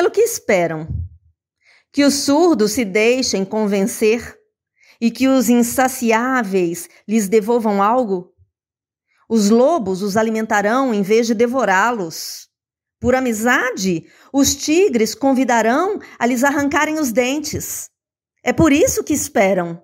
Pelo que esperam? Que os surdos se deixem convencer e que os insaciáveis lhes devolvam algo? Os lobos os alimentarão em vez de devorá-los. Por amizade, os tigres convidarão a lhes arrancarem os dentes. É por isso que esperam.